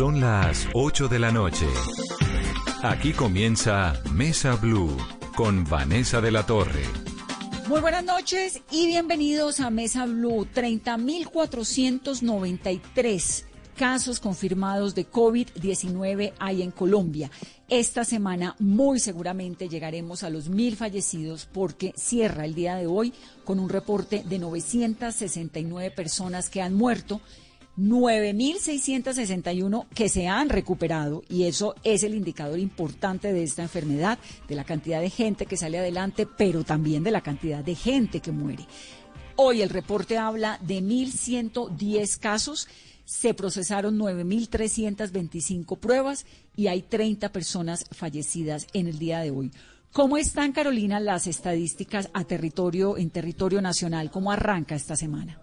Son las 8 de la noche. Aquí comienza Mesa Blue con Vanessa de la Torre. Muy buenas noches y bienvenidos a Mesa Blue. 30.493 casos confirmados de COVID-19 hay en Colombia. Esta semana muy seguramente llegaremos a los mil fallecidos porque cierra el día de hoy con un reporte de 969 personas que han muerto 9.661 que se han recuperado y eso es el indicador importante de esta enfermedad, de la cantidad de gente que sale adelante, pero también de la cantidad de gente que muere. Hoy el reporte habla de 1.110 casos, se procesaron 9.325 pruebas y hay 30 personas fallecidas en el día de hoy. ¿Cómo están, Carolina, las estadísticas a territorio, en territorio nacional? ¿Cómo arranca esta semana?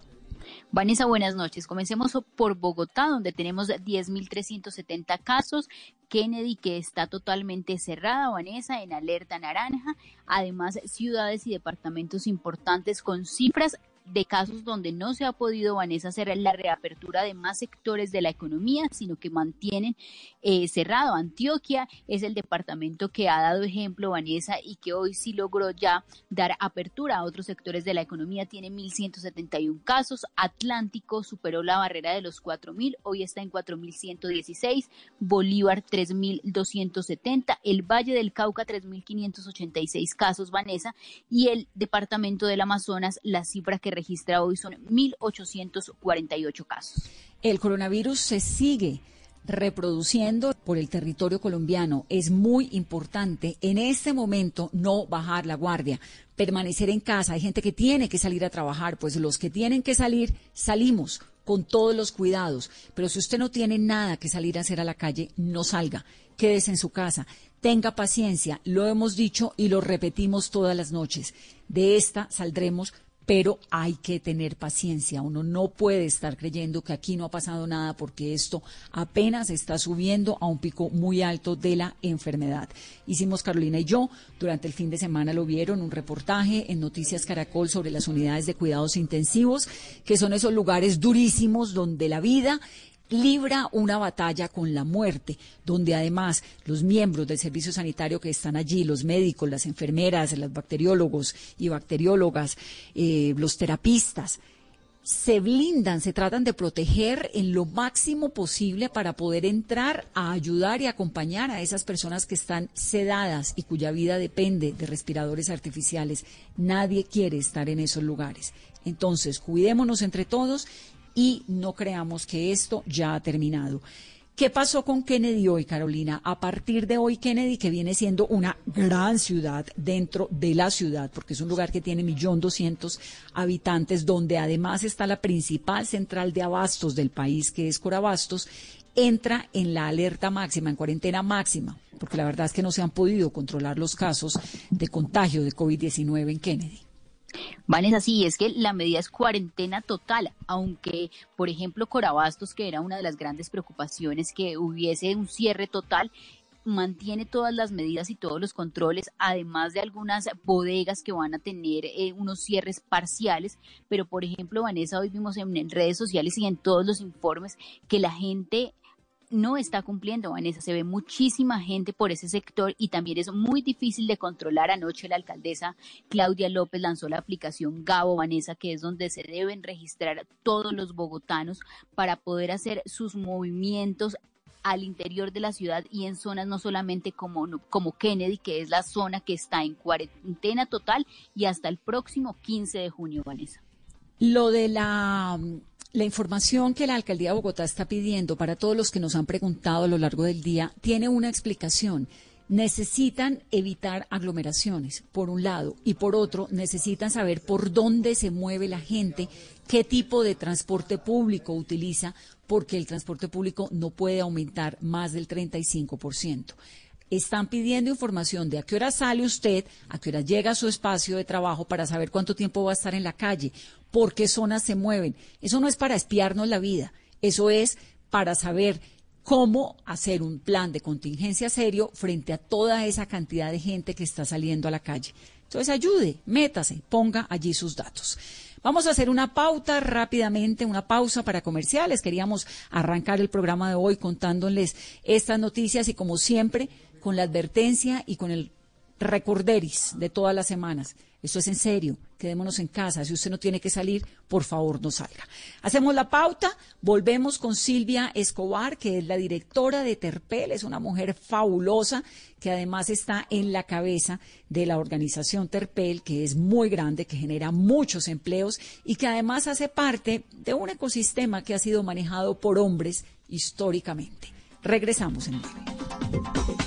Vanessa, buenas noches. Comencemos por Bogotá, donde tenemos 10.370 casos. Kennedy, que está totalmente cerrada, Vanessa, en alerta naranja. Además, ciudades y departamentos importantes con cifras de casos donde no se ha podido, Vanessa, hacer la reapertura de más sectores de la economía, sino que mantienen eh, cerrado. Antioquia es el departamento que ha dado ejemplo, Vanessa, y que hoy sí logró ya dar apertura a otros sectores de la economía. Tiene 1.171 casos. Atlántico superó la barrera de los 4.000, hoy está en 4.116. Bolívar 3.270. El Valle del Cauca 3.586 casos, Vanessa. Y el departamento del Amazonas, la cifra que registra hoy son 1.848 casos. El coronavirus se sigue reproduciendo por el territorio colombiano. Es muy importante en este momento no bajar la guardia, permanecer en casa. Hay gente que tiene que salir a trabajar, pues los que tienen que salir, salimos con todos los cuidados. Pero si usted no tiene nada que salir a hacer a la calle, no salga. Quédese en su casa. Tenga paciencia. Lo hemos dicho y lo repetimos todas las noches. De esta saldremos pero hay que tener paciencia. Uno no puede estar creyendo que aquí no ha pasado nada porque esto apenas está subiendo a un pico muy alto de la enfermedad. Hicimos Carolina y yo, durante el fin de semana lo vieron, un reportaje en Noticias Caracol sobre las unidades de cuidados intensivos, que son esos lugares durísimos donde la vida libra una batalla con la muerte, donde además los miembros del servicio sanitario que están allí, los médicos, las enfermeras, los bacteriólogos y bacteriólogas, eh, los terapistas, se blindan, se tratan de proteger en lo máximo posible para poder entrar a ayudar y acompañar a esas personas que están sedadas y cuya vida depende de respiradores artificiales. Nadie quiere estar en esos lugares. Entonces, cuidémonos entre todos y no creamos que esto ya ha terminado. ¿Qué pasó con Kennedy hoy, Carolina? A partir de hoy, Kennedy, que viene siendo una gran ciudad dentro de la ciudad, porque es un lugar que tiene millón doscientos habitantes, donde además está la principal central de abastos del país, que es Corabastos, entra en la alerta máxima, en cuarentena máxima, porque la verdad es que no se han podido controlar los casos de contagio de COVID-19 en Kennedy. Vanessa, sí, es que la medida es cuarentena total, aunque, por ejemplo, Corabastos, que era una de las grandes preocupaciones, que hubiese un cierre total, mantiene todas las medidas y todos los controles, además de algunas bodegas que van a tener eh, unos cierres parciales. Pero, por ejemplo, Vanessa, hoy vimos en redes sociales y en todos los informes que la gente no está cumpliendo, Vanessa. Se ve muchísima gente por ese sector y también es muy difícil de controlar. Anoche la alcaldesa Claudia López lanzó la aplicación Gabo, Vanessa, que es donde se deben registrar todos los bogotanos para poder hacer sus movimientos al interior de la ciudad y en zonas no solamente como, como Kennedy, que es la zona que está en cuarentena total y hasta el próximo 15 de junio, Vanessa. Lo de la la información que la alcaldía de Bogotá está pidiendo para todos los que nos han preguntado a lo largo del día tiene una explicación. Necesitan evitar aglomeraciones, por un lado, y por otro, necesitan saber por dónde se mueve la gente, qué tipo de transporte público utiliza, porque el transporte público no puede aumentar más del 35% están pidiendo información de a qué hora sale usted, a qué hora llega a su espacio de trabajo para saber cuánto tiempo va a estar en la calle, por qué zonas se mueven. Eso no es para espiarnos la vida, eso es para saber cómo hacer un plan de contingencia serio frente a toda esa cantidad de gente que está saliendo a la calle. Entonces ayude, métase, ponga allí sus datos. Vamos a hacer una pauta rápidamente, una pausa para comerciales. Queríamos arrancar el programa de hoy contándoles estas noticias y como siempre con la advertencia y con el recorderis de todas las semanas. Esto es en serio, quedémonos en casa. Si usted no tiene que salir, por favor no salga. Hacemos la pauta, volvemos con Silvia Escobar, que es la directora de Terpel, es una mujer fabulosa que además está en la cabeza de la organización Terpel, que es muy grande, que genera muchos empleos y que además hace parte de un ecosistema que ha sido manejado por hombres históricamente. Regresamos en breve.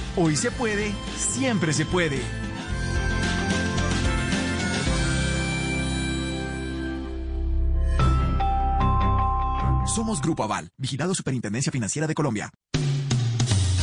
Hoy se puede, siempre se puede. Somos Grupo Aval, vigilado Superintendencia Financiera de Colombia.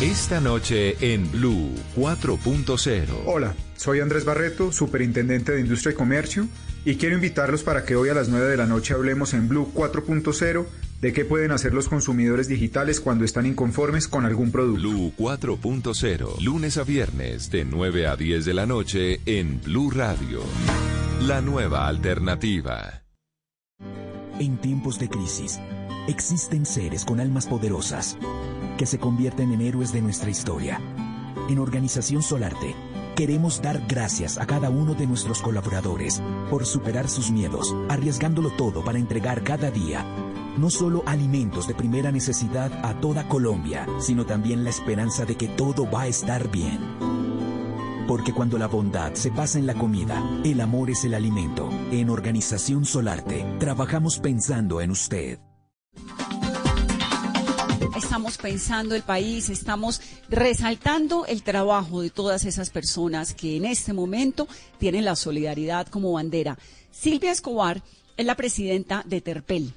Esta noche en Blue 4.0. Hola, soy Andrés Barreto, Superintendente de Industria y Comercio, y quiero invitarlos para que hoy a las 9 de la noche hablemos en Blue 4.0 de qué pueden hacer los consumidores digitales cuando están inconformes con algún producto. Blue 4.0, lunes a viernes de 9 a 10 de la noche en Blue Radio. La nueva alternativa. En tiempos de crisis, existen seres con almas poderosas que se convierten en héroes de nuestra historia. En Organización Solarte, queremos dar gracias a cada uno de nuestros colaboradores por superar sus miedos, arriesgándolo todo para entregar cada día no solo alimentos de primera necesidad a toda Colombia, sino también la esperanza de que todo va a estar bien. Porque cuando la bondad se pasa en la comida, el amor es el alimento. En Organización Solarte, trabajamos pensando en usted. Estamos pensando el país, estamos resaltando el trabajo de todas esas personas que en este momento tienen la solidaridad como bandera. Silvia Escobar es la presidenta de Terpel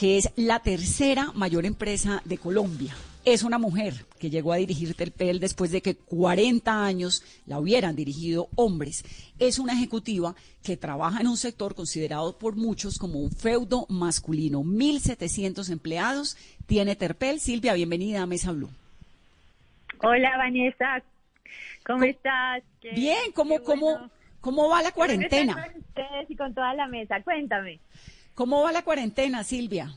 que es la tercera mayor empresa de Colombia. Es una mujer que llegó a dirigir Telpel después de que 40 años la hubieran dirigido hombres. Es una ejecutiva que trabaja en un sector considerado por muchos como un feudo masculino. 1.700 empleados tiene Terpel. Silvia, bienvenida a Mesa Blue. Hola, Vanessa. ¿Cómo, estás? Bien, ¿cómo, cómo, ¿cómo va la cuarentena? Con ustedes y con toda la mesa. Cuéntame. ¿Cómo va la cuarentena, Silvia?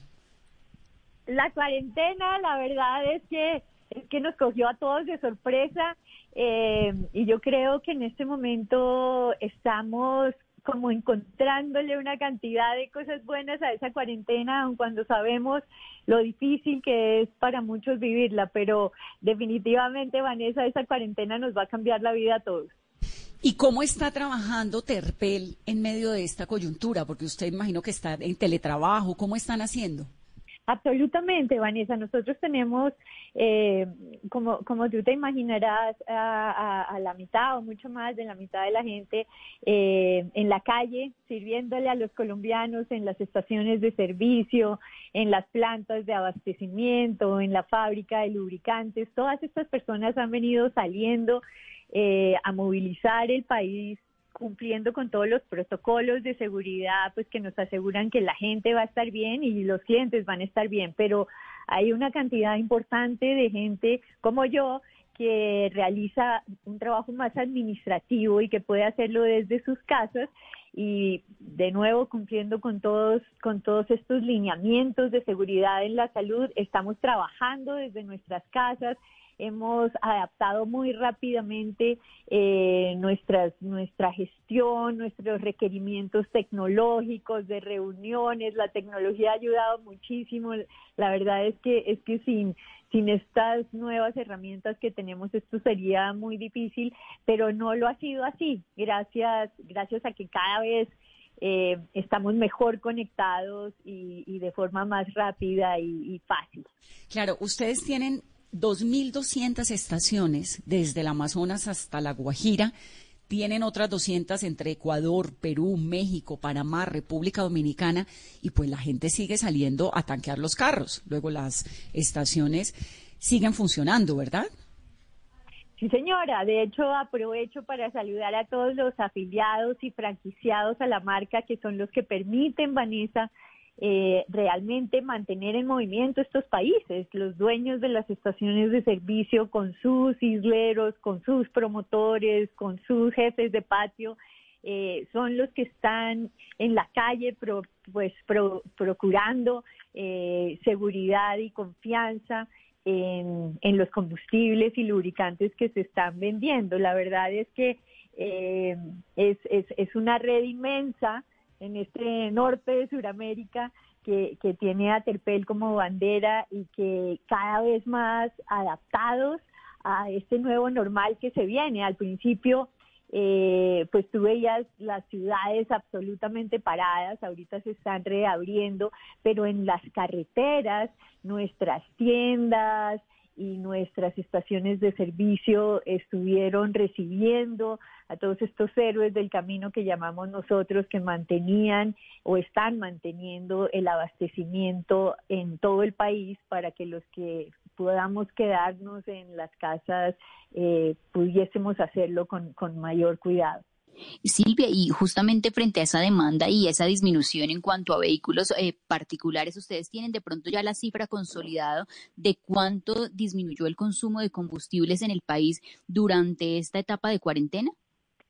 La cuarentena, la verdad es que, es que nos cogió a todos de sorpresa eh, y yo creo que en este momento estamos como encontrándole una cantidad de cosas buenas a esa cuarentena, aun cuando sabemos lo difícil que es para muchos vivirla, pero definitivamente, Vanessa, esa cuarentena nos va a cambiar la vida a todos. ¿Y cómo está trabajando Terpel en medio de esta coyuntura? Porque usted imagino que está en teletrabajo. ¿Cómo están haciendo? Absolutamente, Vanessa. Nosotros tenemos, eh, como, como tú te imaginarás, a, la mitad o mucho más de la mitad de la gente eh, en la calle, sirviéndole a los colombianos en las estaciones de servicio, en las plantas de abastecimiento, en la fábrica de lubricantes. Todas estas personas han venido saliendo eh, a movilizar el país cumpliendo con todos los protocolos de seguridad, pues que nos aseguran que la gente va a estar bien y los clientes van a estar bien, pero hay una cantidad importante de gente como yo que realiza un trabajo más administrativo y que puede hacerlo desde sus casas y de nuevo cumpliendo con todos con todos estos lineamientos de seguridad en la salud, estamos trabajando desde nuestras casas hemos adaptado muy rápidamente eh, nuestras, nuestra gestión, nuestros requerimientos tecnológicos de reuniones. La tecnología ha ayudado muchísimo. La verdad es que es que sin sin estas nuevas herramientas que tenemos esto sería muy difícil, pero no lo ha sido así. Gracias gracias a que cada vez eh, estamos mejor conectados y, de forma más rápida y, y fácil. Claro, ustedes tienen 2.200 estaciones desde el Amazonas hasta la Guajira. Tienen otras 200 entre Ecuador, Perú, México, Panamá, República Dominicana y pues la gente sigue saliendo a tanquear los carros. Luego las estaciones siguen funcionando, ¿verdad? Sí, señora. De hecho, aprovecho para saludar a todos los afiliados y franquiciados a la marca que son los que permiten, Vanessa, eh, realmente mantener en movimiento estos países, los dueños de las estaciones de servicio con sus isleros, con sus promotores, con sus jefes de patio, eh, son los que están en la calle pues procurando eh, seguridad y confianza en, los combustibles y lubricantes que se están vendiendo. La verdad es que es, es, es una red inmensa en este norte de Sudamérica que, que tiene a Terpel como bandera y que cada vez más adaptados a este nuevo normal que se viene. Al principio, eh, pues tú veías las ciudades absolutamente paradas, ahorita se están reabriendo, pero en las carreteras, nuestras tiendas, y nuestras estaciones de servicio estuvieron recibiendo a todos estos héroes del camino que llamamos nosotros que mantenían o están manteniendo el abastecimiento en todo el país para que los que podamos quedarnos en las casas eh, pudiésemos hacerlo con, con mayor cuidado. Silvia, y justamente frente a esa demanda y esa disminución en cuanto a vehículos eh, particulares, ¿ustedes tienen de pronto ya la cifra consolidada de cuánto disminuyó el consumo de combustibles en el país durante esta etapa de cuarentena?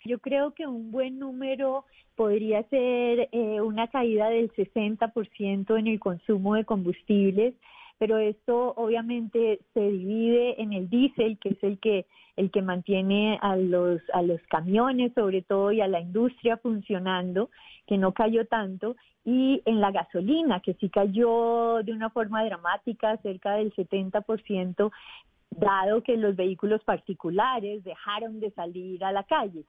Yo creo que un buen número podría ser eh, una caída del 60% en el consumo de combustibles pero esto obviamente se divide en el diésel, que es el que el que mantiene a los a los camiones sobre todo y a la industria funcionando, que no cayó tanto, y en la gasolina, que sí cayó de una forma dramática, cerca del 70%, dado que los vehículos particulares dejaron de salir a la calle.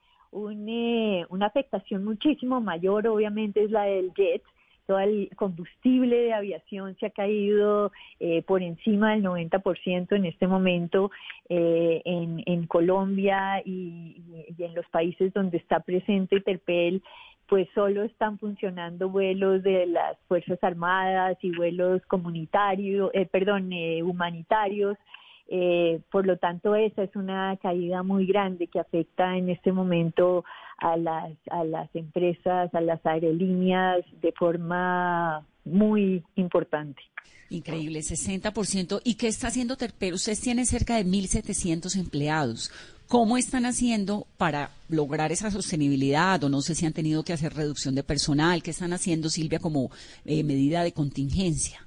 Eh, una afectación muchísimo mayor, obviamente, es la del jet, todo el combustible de aviación se ha caído eh, por encima del 90% en este momento eh, en, en, Colombia y, en los países donde está presente Terpel pues solo están funcionando vuelos de las Fuerzas Armadas y vuelos comunitarios, eh, perdón, humanitarios. Eh, por lo tanto, esa es una caída muy grande que afecta en este momento a las, a las empresas, a las aerolíneas de forma muy importante. Increíble, 60%. ¿Y qué está haciendo Terpero? Ustedes tienen cerca de 1.700 empleados. ¿Cómo están haciendo para lograr esa sostenibilidad? O no sé si han tenido que hacer reducción de personal. ¿Qué están haciendo, Silvia, como eh, medida de contingencia?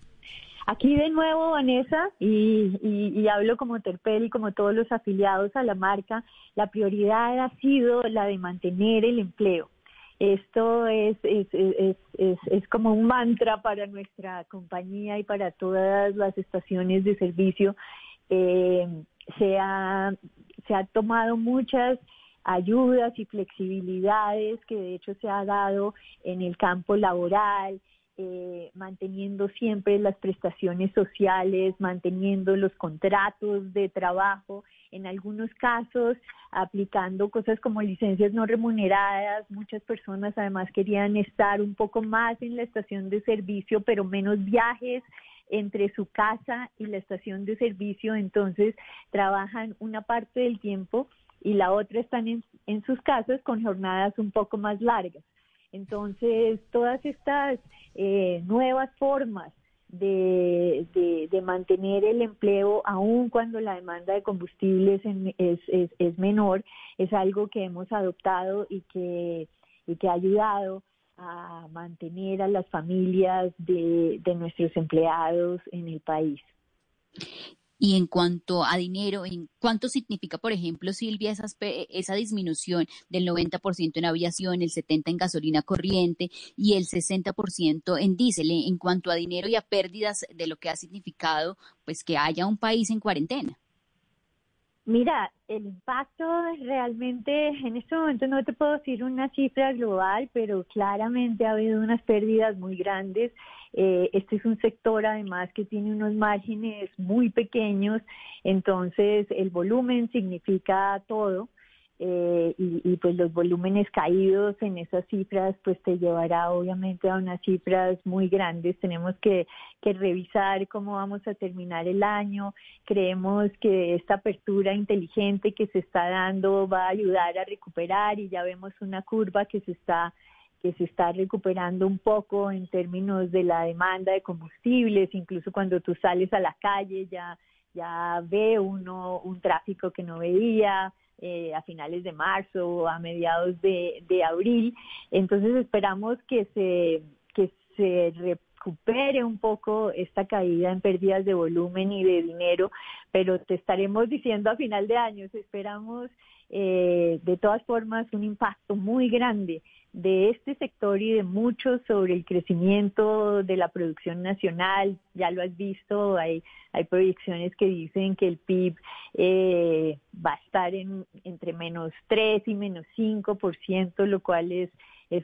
Aquí de nuevo, Vanessa, y, hablo como Terpel y como todos los afiliados a la marca, la prioridad ha sido la de mantener el empleo. Esto es, es, es, es, como un mantra para nuestra compañía y para todas las estaciones de servicio. Eh, se, ha, se ha tomado muchas ayudas y flexibilidades que de hecho se ha dado en el campo laboral, eh, manteniendo siempre las prestaciones sociales, manteniendo los contratos de trabajo, en algunos casos aplicando cosas como licencias no remuneradas. Muchas personas además querían estar un poco más en la estación de servicio, pero menos viajes entre su casa y la estación de servicio, entonces trabajan una parte del tiempo y la otra están en, en sus casas con jornadas un poco más largas. Entonces, todas estas eh, nuevas formas de, mantener el empleo, aun cuando la demanda de combustibles es, es, es, menor, es algo que hemos adoptado y que, y que ha ayudado a mantener a las familias de, de nuestros empleados en el país. Y en cuanto a dinero, ¿en cuánto significa, por ejemplo, Silvia, esa disminución del 90% en aviación, el 70% en gasolina corriente y el 60% en diésel, en cuanto a dinero y a pérdidas de lo que ha significado pues que haya un país en cuarentena? Mira, el impacto realmente en este momento no te puedo decir una cifra global, pero claramente ha habido unas pérdidas muy grandes. Eh, este es un sector además que tiene unos márgenes muy pequeños, entonces el volumen significa todo. Eh, y, pues los volúmenes caídos en esas cifras pues te llevará obviamente a unas cifras muy grandes. Tenemos que, que revisar cómo vamos a terminar el año. Creemos que esta apertura inteligente que se está dando va a ayudar a recuperar y ya vemos una curva que se está que se está recuperando un poco en términos de la demanda de combustibles, incluso cuando tú sales a la calle ya ya ve uno un tráfico que no veía, eh, a finales de marzo o a mediados de, abril. Entonces esperamos que se, que se recupere un poco esta caída en pérdidas de volumen y de dinero, pero te estaremos diciendo a final de año, esperamos eh, de todas formas un impacto muy grande de este sector y de muchos sobre el crecimiento de la producción nacional. Ya lo has visto, hay, hay proyecciones que dicen que el PIB eh, va a estar en, entre menos 3 y menos 5%, lo cual es, es,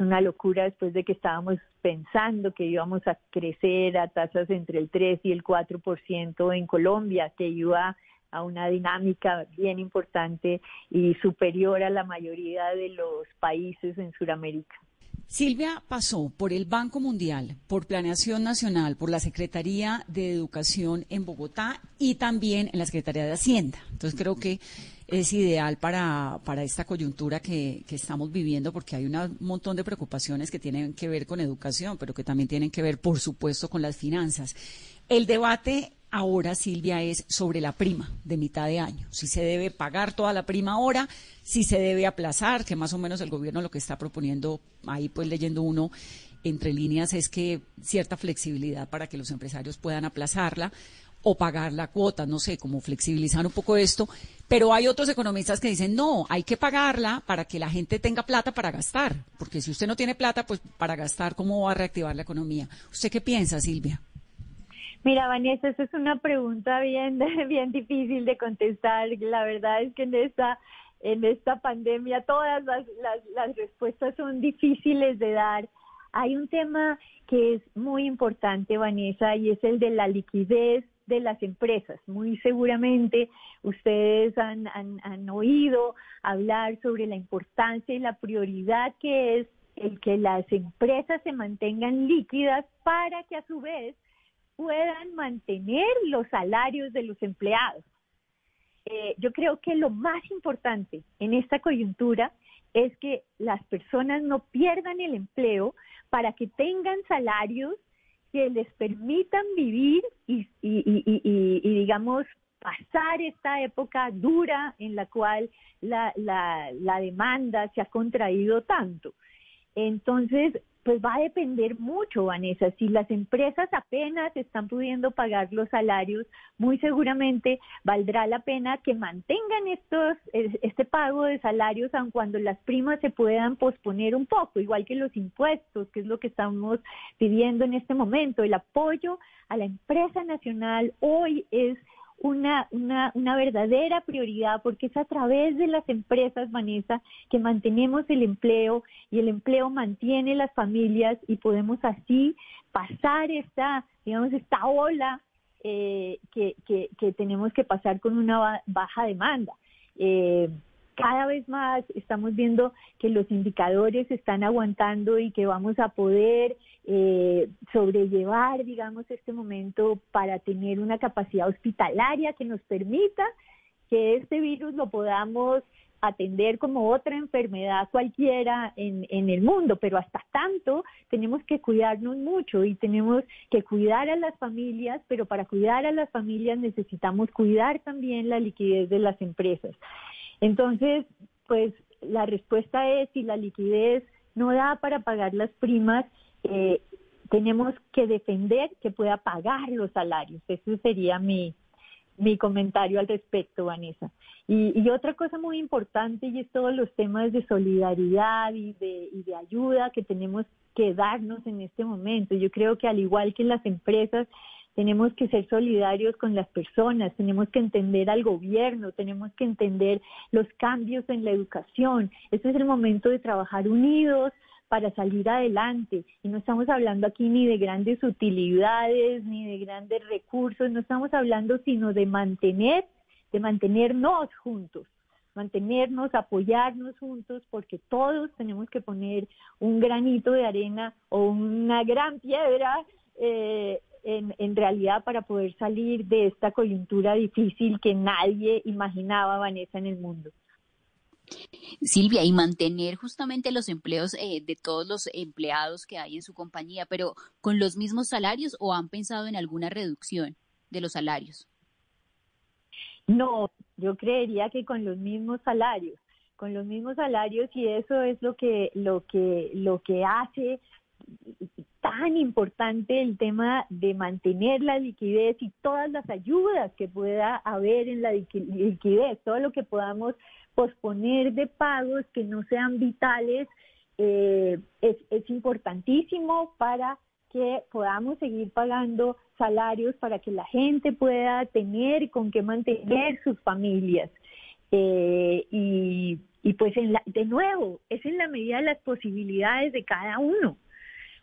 una locura después de que estábamos pensando que íbamos a crecer a tasas entre el 3 y el 4% en Colombia, que iba a una dinámica bien importante y superior a la mayoría de los países en Sudamérica. Silvia pasó por el Banco Mundial, por Planeación Nacional, por la Secretaría de Educación en Bogotá y también en la Secretaría de Hacienda. Entonces creo que es ideal para, para esta coyuntura que, que estamos viviendo porque hay un montón de preocupaciones que tienen que ver con educación, pero que también tienen que ver, por supuesto, con las finanzas. El debate ahora, Silvia, es sobre la prima de mitad de año. Si se debe pagar toda la prima ahora, si se debe aplazar, que más o menos el gobierno lo que está proponiendo, ahí pues leyendo uno entre líneas, es que cierta flexibilidad para que los empresarios puedan aplazarla o pagar la cuota, no sé, como flexibilizar un poco esto. Pero hay otros economistas que dicen, no, hay que pagarla para que la gente tenga plata para gastar, porque si usted no tiene plata, pues para gastar, ¿cómo va a reactivar la economía? ¿Usted qué piensa, Silvia? Mira, Vanessa, esa es una pregunta bien, bien difícil de contestar. La verdad es que en esta, en esta pandemia todas las, las, las respuestas son difíciles de dar. Hay un tema que es muy importante, Vanessa, y es el de la liquidez de las empresas. Muy seguramente ustedes han, han, han, oído hablar sobre la importancia y la prioridad que es el que las empresas se mantengan líquidas para que a su vez puedan mantener los salarios de los empleados. Eh, yo creo que lo más importante en esta coyuntura es que las personas no pierdan el empleo para que tengan salarios que les permitan vivir y, digamos, pasar esta época dura en la cual la, la demanda se ha contraído tanto. Entonces, pues va a depender mucho, Vanessa. Si las empresas apenas están pudiendo pagar los salarios, muy seguramente valdrá la pena que mantengan estos, este pago de salarios aun cuando las primas se puedan posponer un poco, igual que los impuestos, que es lo que estamos pidiendo en este momento. El apoyo a la empresa nacional hoy es una, una, una verdadera prioridad porque es a través de las empresas, Vanessa, que mantenemos el empleo y el empleo mantiene las familias y podemos así pasar esta, digamos, esta ola eh, que, que, que, tenemos que pasar con una baja demanda. Eh, cada vez más estamos viendo que los indicadores están aguantando y que vamos a poder eh, sobrellevar, digamos, este momento para tener una capacidad hospitalaria que nos permita que este virus lo podamos atender como otra enfermedad cualquiera en, en el mundo, pero hasta tanto tenemos que cuidarnos mucho y tenemos que cuidar a las familias, pero para cuidar a las familias necesitamos cuidar también la liquidez de las empresas. Entonces, pues la respuesta es si la liquidez no da para pagar las primas, eh, tenemos que defender que pueda pagar los salarios. Ese sería mi, mi comentario al respecto, Vanessa. Y, y, otra cosa muy importante y es todos los temas de solidaridad y de, y de ayuda que tenemos que darnos en este momento. Yo creo que al igual que las empresas, tenemos que ser solidarios con las personas, tenemos que entender al gobierno, tenemos que entender los cambios en la educación. Este es el momento de trabajar unidos para salir adelante. Y no estamos hablando aquí ni de grandes utilidades, ni de grandes recursos, no estamos hablando sino de mantener, de mantenernos juntos mantenernos, apoyarnos juntos, porque todos tenemos que poner un granito de arena o una gran piedra eh, en, realidad para poder salir de esta coyuntura difícil que nadie imaginaba, Vanessa, en el mundo. Silvia, y mantener justamente los empleos eh, de todos los empleados que hay en su compañía, pero con los mismos salarios o han pensado en alguna reducción de los salarios? No, yo creería que con los mismos salarios, con los mismos salarios y eso es lo que lo que lo que hace tan importante el tema de mantener la liquidez y todas las ayudas que pueda haber en la liquidez, todo lo que podamos posponer de pagos que no sean vitales, eh, es, importantísimo para que podamos seguir pagando salarios para que la gente pueda tener con qué mantener sus familias. Eh, y, y, pues en la, de nuevo, es en la medida de las posibilidades de cada uno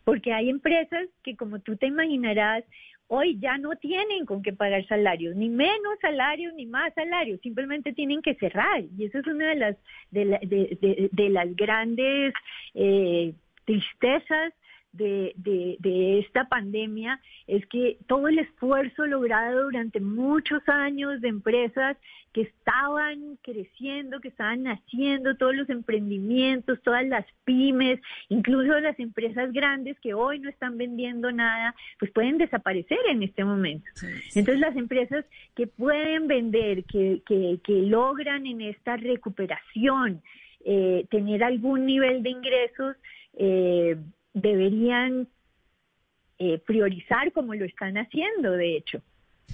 porque hay empresas que como tú te imaginarás, hoy ya no tienen con qué pagar salarios, ni menos salarios, ni más salarios, simplemente tienen que cerrar. Y eso es una de las, de, de, las grandes eh, tristezas de, de, de, esta pandemia es que todo el esfuerzo logrado durante muchos años de empresas que estaban creciendo, que estaban naciendo, todos los emprendimientos, todas las pymes, incluso las empresas grandes que hoy no están vendiendo nada, pues pueden desaparecer en este momento. Entonces las empresas que pueden vender, que, que, que logran en esta recuperación eh, tener algún nivel de ingresos, eh, deberían eh, priorizar como lo están haciendo, de hecho.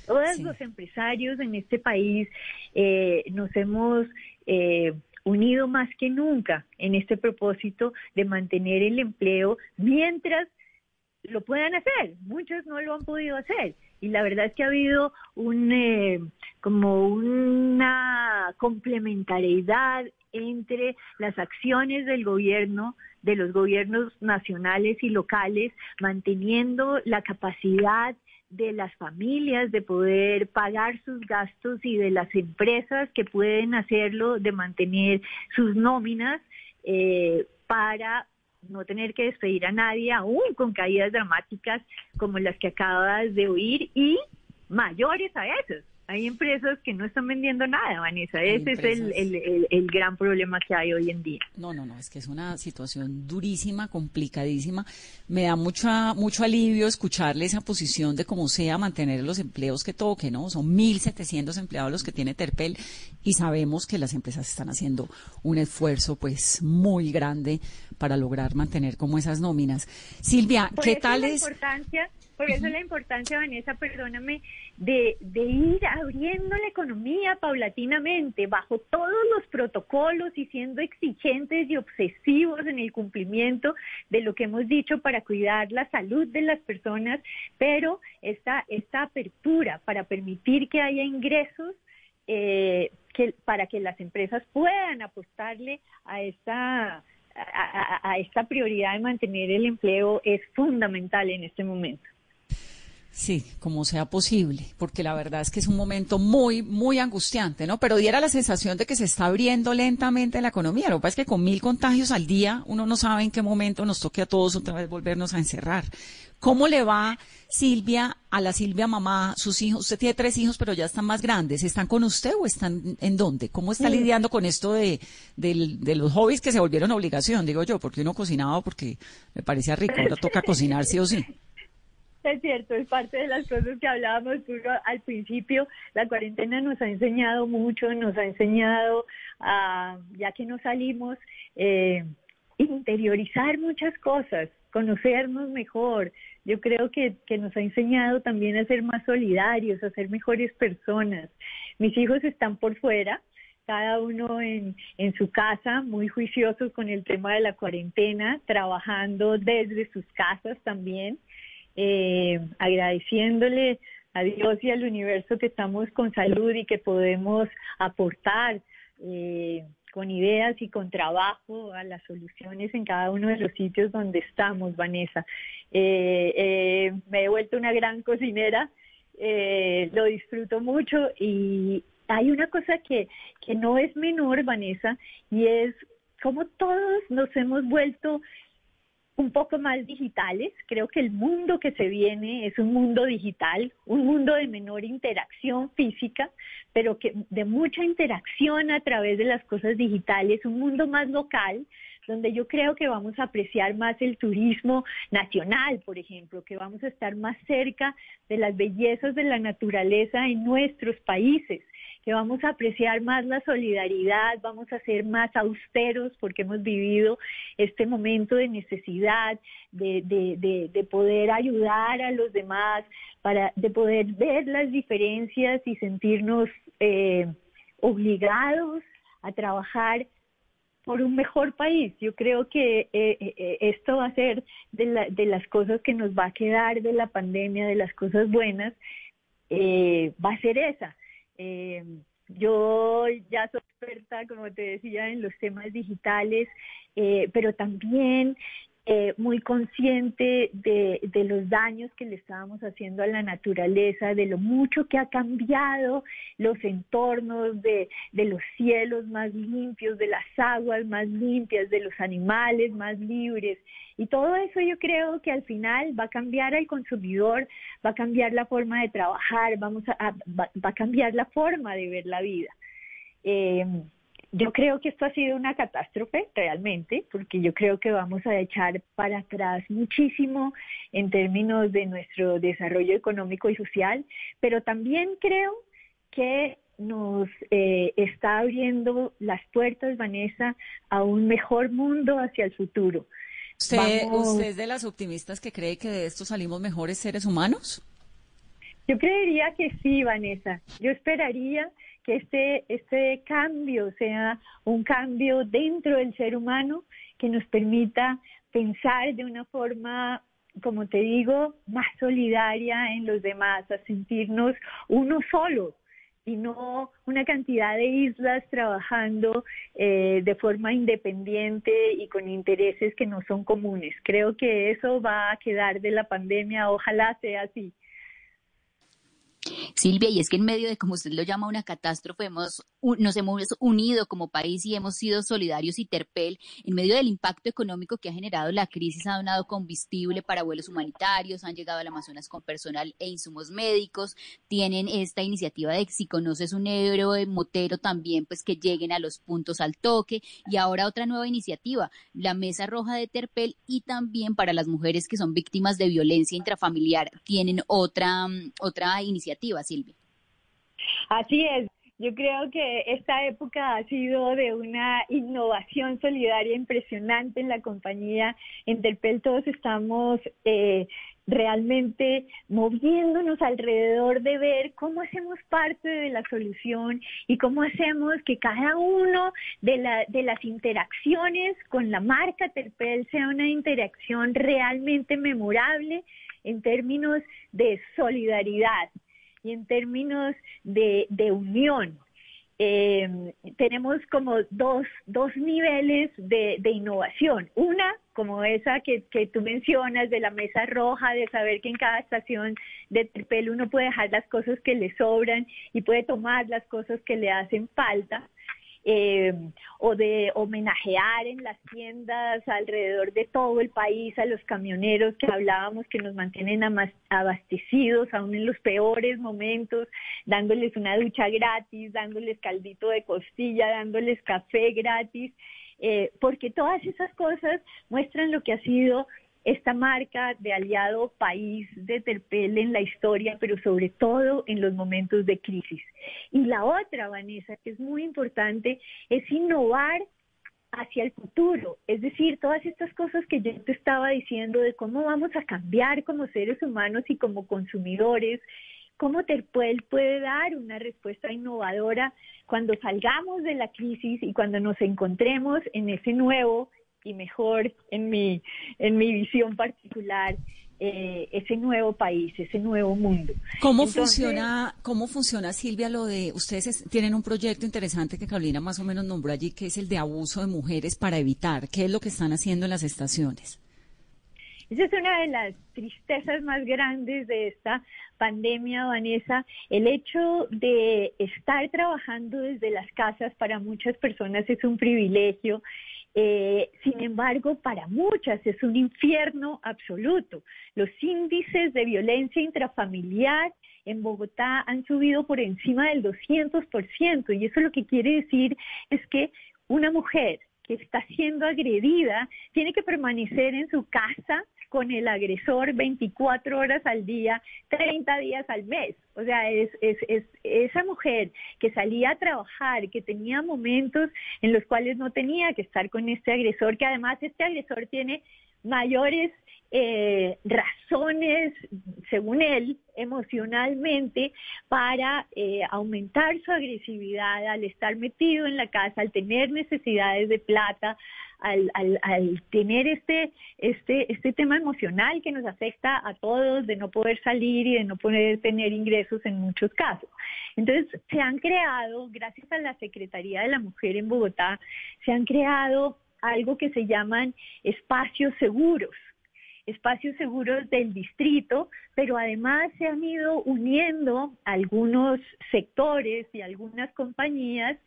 Todos los empresarios en este país eh, nos hemos eh, unido más que nunca en este propósito de mantener el empleo mientras lo puedan hacer. Muchos no lo han podido hacer y la verdad es que ha habido un como una complementariedad entre las acciones del gobierno, de los gobiernos nacionales y locales, manteniendo la capacidad de las familias de poder pagar sus gastos y de las empresas que pueden hacerlo de mantener sus nóminas eh, para no tener que despedir a nadie aún con caídas dramáticas como las que acabas de oír y mayores a esas. Hay empresas que no están vendiendo nada, Vanessa. Ese es el, el, gran problema que hay hoy en día. No, no, no, es que es una situación durísima, complicadísima. Me da mucha, mucho alivio escucharle esa posición de cómo sea mantener los empleos que toque, ¿no? Son 1.700 empleados los que tiene Terpel y sabemos que las empresas están haciendo un esfuerzo, pues, muy grande para lograr mantener como esas nóminas. Silvia, ¿qué tal es? Importancia por eso la importancia, Vanessa, perdóname, de, de ir abriendo la economía paulatinamente, bajo todos los protocolos y siendo exigentes y obsesivos en el cumplimiento de lo que hemos dicho para cuidar la salud de las personas, pero esta, esta apertura para permitir que haya ingresos eh, que, para que las empresas puedan apostarle a esta a, esta prioridad de mantener el empleo es fundamental en este momento. Sí, como sea posible, porque la verdad es que es un momento muy, muy angustiante, ¿no? Pero diera la sensación de que se está abriendo lentamente la economía. Lo que pasa es que con mil contagios al día, uno no sabe en qué momento nos toque a todos otra vez volvernos a encerrar. ¿Cómo le va, Silvia, a la Silvia mamá, sus hijos? Usted tiene tres hijos, pero ya están más grandes. ¿Están con usted o están en dónde? ¿Cómo está lidiando con esto de, de, los hobbies que se volvieron obligación, digo yo? Porque uno cocinaba porque me parecía rico, ahora toca cocinar sí o sí. Es cierto, es parte de las cosas que hablábamos al principio. La cuarentena nos ha enseñado mucho, nos ha enseñado, a, ya que no salimos, eh, interiorizar muchas cosas, conocernos mejor. Yo creo que, que nos ha enseñado también a ser más solidarios, a ser mejores personas. Mis hijos están por fuera, cada uno en, en su casa, muy juiciosos con el tema de la cuarentena, trabajando desde sus casas también. Eh, agradeciéndole a Dios y al universo que estamos con salud y que podemos aportar eh, con ideas y con trabajo a las soluciones en cada uno de los sitios donde estamos, Vanessa. Eh, eh, me he vuelto una gran cocinera, lo disfruto mucho y hay una cosa que, que no es menor, Vanessa, y es como todos nos hemos vuelto un poco más digitales. Creo que el mundo que se viene es un mundo digital, un mundo de menor interacción física, pero que de mucha interacción a través de las cosas digitales, un mundo más local, donde yo creo que vamos a apreciar más el turismo nacional, por ejemplo, que vamos a estar más cerca de las bellezas de la naturaleza en nuestros países que vamos a apreciar más la solidaridad, vamos a ser más austeros porque hemos vivido este momento de necesidad, de, de, de, poder ayudar a los demás, para, de poder ver las diferencias y sentirnos eh, obligados a trabajar por un mejor país. Yo creo que eh, eh, esto va a ser de, la, de, las cosas que nos va a quedar de la pandemia, de las cosas buenas, va a ser esa. Eh, yo ya soy experta, como te decía, en los temas digitales, eh, pero también eh, muy consciente de, de, los daños que le estábamos haciendo a la naturaleza, de lo mucho que ha cambiado los entornos, de, de los cielos más limpios, de las aguas más limpias, de los animales más libres. Y todo eso yo creo que al final va a cambiar al consumidor, va a cambiar la forma de trabajar, vamos a, va, a cambiar la forma de ver la vida. Eh, yo creo que esto ha sido una catástrofe realmente, porque yo creo que vamos a echar para atrás muchísimo en términos de nuestro desarrollo económico y social, pero también creo que nos eh, está abriendo las puertas, Vanessa, a un mejor mundo hacia el futuro. ¿Usted, ¿Usted es de las optimistas que cree que de esto salimos mejores seres humanos? Yo creería que sí, Vanessa. Yo esperaría que este, este cambio sea un cambio dentro del ser humano que nos permita pensar de una forma como te digo, más solidaria en los demás, a sentirnos uno solo y no una cantidad de islas trabajando eh, de forma independiente y con intereses que no son comunes. Creo que eso va a quedar de la pandemia, ojalá sea así. Silvia, y es que en medio de, como usted lo llama, una catástrofe, hemos, nos hemos unido como país y hemos sido solidarios y terpel. En medio del impacto económico que ha generado la crisis, ha donado combustible para vuelos humanitarios, han llegado al Amazonas con personal e insumos médicos, tienen esta iniciativa de si conoces un héroe motero también, pues que lleguen a los puntos al toque. Y ahora otra nueva iniciativa, la Mesa Roja de Terpel y también para las mujeres que son víctimas de violencia intrafamiliar, tienen otra, otra iniciativa Silvia. Así es. Yo creo que esta época ha sido de una innovación solidaria impresionante en la compañía. En Terpel todos estamos eh, realmente moviéndonos alrededor de ver cómo hacemos parte de la solución y cómo hacemos que cada uno de, la, de las interacciones con la marca Terpel sea una interacción realmente memorable en términos de solidaridad y en términos de, de unión. Eh, tenemos como dos, dos niveles de, de, innovación. Una, como esa que, que, tú mencionas, de la mesa roja, de saber que en cada estación de pelo uno puede dejar las cosas que le sobran y puede tomar las cosas que le hacen falta eh, o de homenajear en las tiendas alrededor de todo el país a los camioneros que hablábamos que nos mantienen abastecidos aún en los peores momentos, dándoles una ducha gratis, dándoles caldito de costilla, dándoles café gratis, eh, porque todas esas cosas muestran lo que ha sido esta marca de aliado país de Terpel en la historia, pero sobre todo en los momentos de crisis. Y la otra, Vanessa, que es muy importante, es innovar hacia el futuro, es decir, todas estas cosas que yo te estaba diciendo de cómo vamos a cambiar como seres humanos y como consumidores, cómo Terpel puede dar una respuesta innovadora cuando salgamos de la crisis y cuando nos encontremos en ese nuevo y mejor en mi, en mi visión particular, eh, ese nuevo país, ese nuevo mundo. ¿Cómo funciona, cómo funciona Silvia lo de ustedes tienen un proyecto interesante que Carolina más o menos nombró allí, que es el de abuso de mujeres para evitar? ¿Qué es lo que están haciendo en las estaciones? Esa es una de las tristezas más grandes de esta pandemia, Vanessa. El hecho de estar trabajando desde las casas para muchas personas es un privilegio. Eh, sin embargo, para muchas es un infierno absoluto. Los índices de violencia intrafamiliar en Bogotá han subido por encima del 200% y eso lo que quiere decir es que una mujer que está siendo agredida tiene que permanecer en su casa con el agresor 24 horas al día, 30 días al mes. O sea, es, es, es, esa mujer que salía a trabajar, que tenía momentos en los cuales no tenía que estar con este agresor, que además este agresor tiene mayores eh, razones, según él, emocionalmente, para eh, aumentar su agresividad al estar metido en la casa, al tener necesidades de plata, al, al, al, tener este, este, este tema emocional que nos afecta a todos de no poder salir y de no poder tener ingresos en muchos casos. Entonces, se han creado, gracias a la Secretaría de la Mujer en Bogotá, se han creado algo que se llaman espacios seguros espacios seguros del distrito, pero además se han ido uniendo algunos sectores y algunas compañías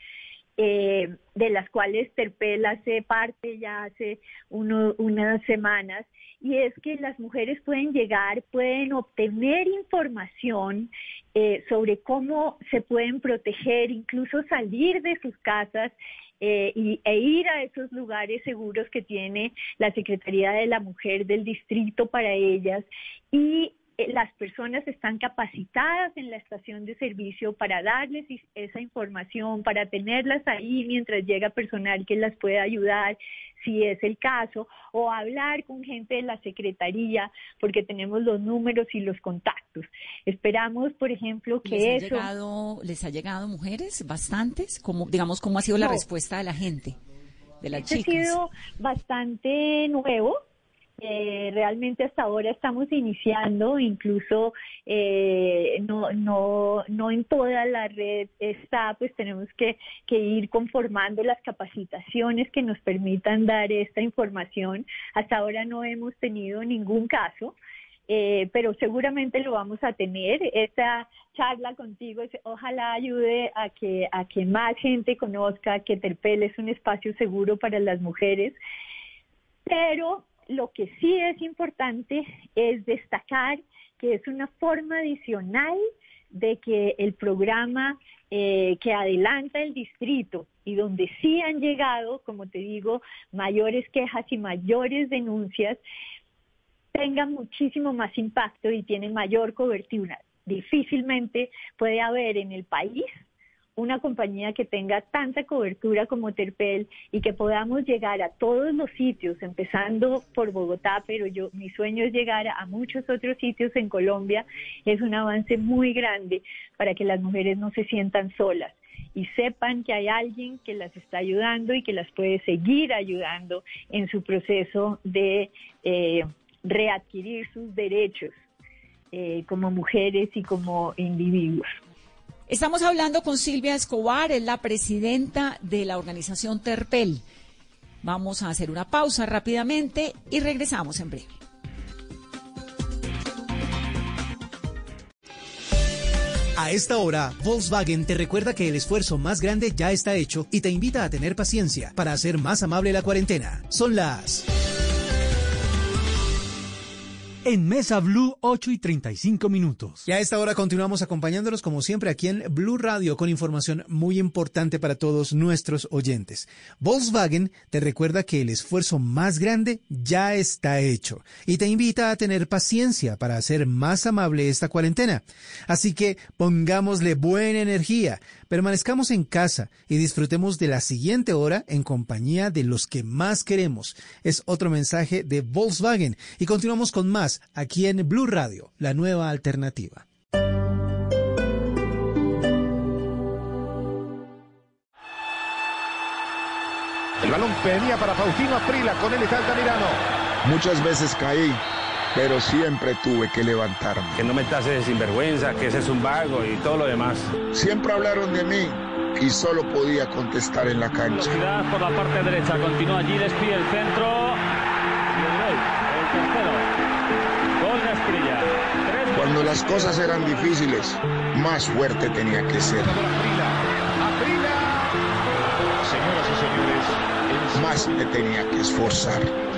eh, de las cuales Terpel hace parte ya hace unas semanas, y es que las mujeres pueden llegar, pueden obtener información eh, sobre cómo se pueden proteger, incluso salir de sus casas eh, y, e ir a esos lugares seguros que tiene la Secretaría de la Mujer del distrito para ellas. Y las personas están capacitadas en la estación de servicio para darles esa información, para tenerlas ahí mientras llega personal que las pueda ayudar, si es el caso, o hablar con gente de la Secretaría, porque tenemos los números y los contactos. Esperamos, por ejemplo, que ¿Les eso... Ha llegado, ¿Les ha llegado mujeres? ¿Bastantes? como digamos, ¿cómo ha sido la respuesta de la gente? De las chicas. Ha sido bastante nuevo, eh, realmente hasta ahora estamos iniciando, incluso eh, no, no, no en toda la red está, pues tenemos que, que ir conformando las capacitaciones que nos permitan dar esta información. Hasta ahora no hemos tenido ningún caso. Eh, pero seguramente lo vamos a tener. Esta charla contigo ojalá ayude a que, a que más gente conozca que Terpel es un espacio seguro para las mujeres, pero lo que sí es importante es destacar que es una forma adicional de que el programa eh, que adelanta el distrito y donde sí han llegado, como te digo, mayores quejas y mayores denuncias, tenga muchísimo más impacto y tiene mayor cobertura. Difícilmente puede haber en el país una compañía que tenga tanta cobertura como Terpel y que podamos llegar a todos los sitios, empezando por Bogotá, pero yo mi sueño es llegar a muchos otros sitios en Colombia, es un avance muy grande para que las mujeres no se sientan solas y sepan que hay alguien que las está ayudando y que las puede seguir ayudando en su proceso de eh, readquirir sus derechos eh, como mujeres y como individuos. Estamos hablando con Silvia Escobar, es la presidenta de la organización Terpel. Vamos a hacer una pausa rápidamente y regresamos en breve. A esta hora, Volkswagen te recuerda que el esfuerzo más grande ya está hecho y te invita a tener paciencia para hacer más amable la cuarentena. Son las en Mesa Blue 8 y 35 minutos. Y a esta hora continuamos acompañándolos como siempre aquí en Blue Radio con información muy importante para todos nuestros oyentes. Volkswagen te recuerda que el esfuerzo más grande ya está hecho y te invita a tener paciencia para hacer más amable esta cuarentena. Así que pongámosle buena energía, permanezcamos en casa y disfrutemos de la siguiente hora en compañía de los que más queremos. Es otro mensaje de Volkswagen y continuamos con más aquí en Blue Radio, la nueva alternativa. El balón venía para Faustino Aprila, con él está Altamirano. Muchas veces caí pero siempre tuve que levantarme. Que no me tases de sinvergüenza, que ese es un vago y todo lo demás. Siempre hablaron de mí y solo podía contestar en la cancha. Velocidad por la parte derecha, continúa allí, despide el centro. Y el gol, el tercero. Gol de Asprilla. Cuando las cosas eran difíciles, más fuerte tenía que ser. Señoras y señores, más me tenía que esforzar.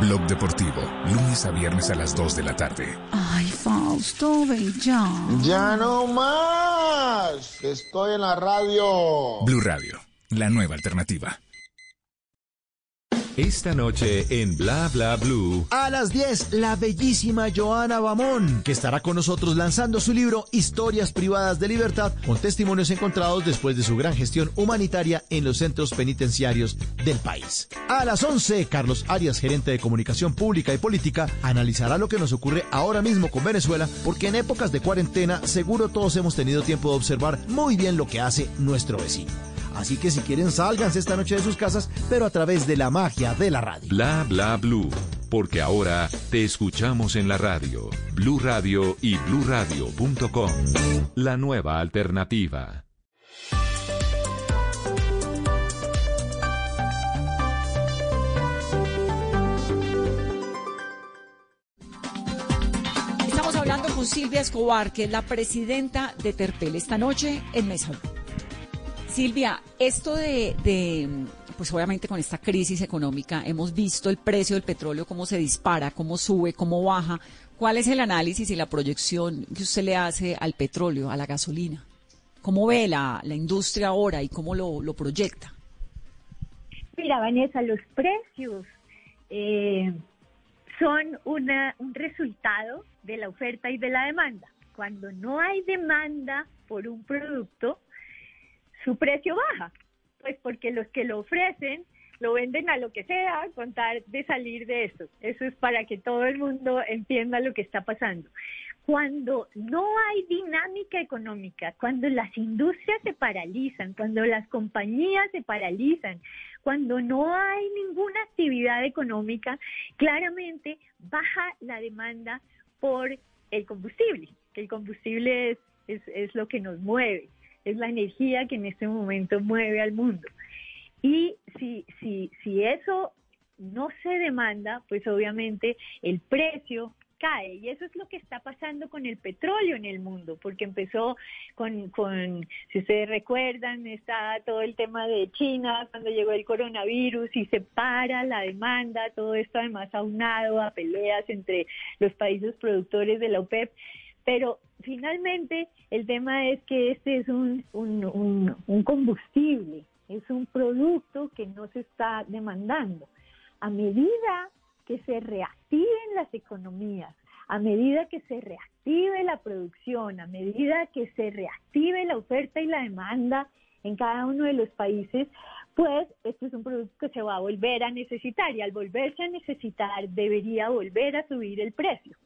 Blog Deportivo, lunes a viernes a las 2 de la tarde. Ay, Fausto, ven ya. Ya no más. Estoy en la radio. Blue Radio, la nueva alternativa. Esta noche en Bla Bla Blue. A las 10, la bellísima Joana Bamón, que estará con nosotros lanzando su libro Historias Privadas de Libertad, con testimonios encontrados después de su gran gestión humanitaria en los centros penitenciarios del país. A las 11, Carlos Arias, gerente de comunicación pública y política, analizará lo que nos ocurre ahora mismo con Venezuela, porque en épocas de cuarentena seguro todos hemos tenido tiempo de observar muy bien lo que hace nuestro vecino. Así que si quieren, sálganse esta noche de sus casas, pero a través de la magia de la radio. Bla Bla Blue, porque ahora te escuchamos en la radio. Blue Radio y bluradio.com. La nueva alternativa. Estamos hablando con Silvia Escobar, que es la presidenta de Terpel, esta noche en Mesa. Silvia, esto de, de, pues obviamente con esta crisis económica hemos visto el precio del petróleo, cómo se dispara, cómo sube, cómo baja. ¿Cuál es el análisis y la proyección que usted le hace al petróleo, a la gasolina? ¿Cómo ve la, la industria ahora y cómo lo, lo proyecta? Mira, Vanessa, los precios eh, son una, un resultado de la oferta y de la demanda. Cuando no hay demanda por un producto, su precio baja, pues porque los que lo ofrecen lo venden a lo que sea con tal de salir de esto. Eso es para que todo el mundo entienda lo que está pasando. Cuando no hay dinámica económica, cuando las industrias se paralizan, cuando las compañías se paralizan, cuando no hay ninguna actividad económica, claramente baja la demanda por el combustible, que el combustible es, es, es lo que nos mueve es la energía que en este momento mueve al mundo. Y si, si, si eso no se demanda, pues obviamente el precio cae. Y eso es lo que está pasando con el petróleo en el mundo, porque empezó con, con, si ustedes recuerdan, está todo el tema de China cuando llegó el coronavirus y se para la demanda, todo esto además aunado a peleas entre los países productores de la OPEP. Pero finalmente el tema es que este es un, combustible, es un producto que no se está demandando. A medida que se reactiven las economías, a medida que se reactive la producción, a medida que se reactive la oferta y la demanda en cada uno de los países, pues este es un producto que se va a volver a necesitar y al volverse a necesitar debería volver a subir el precio.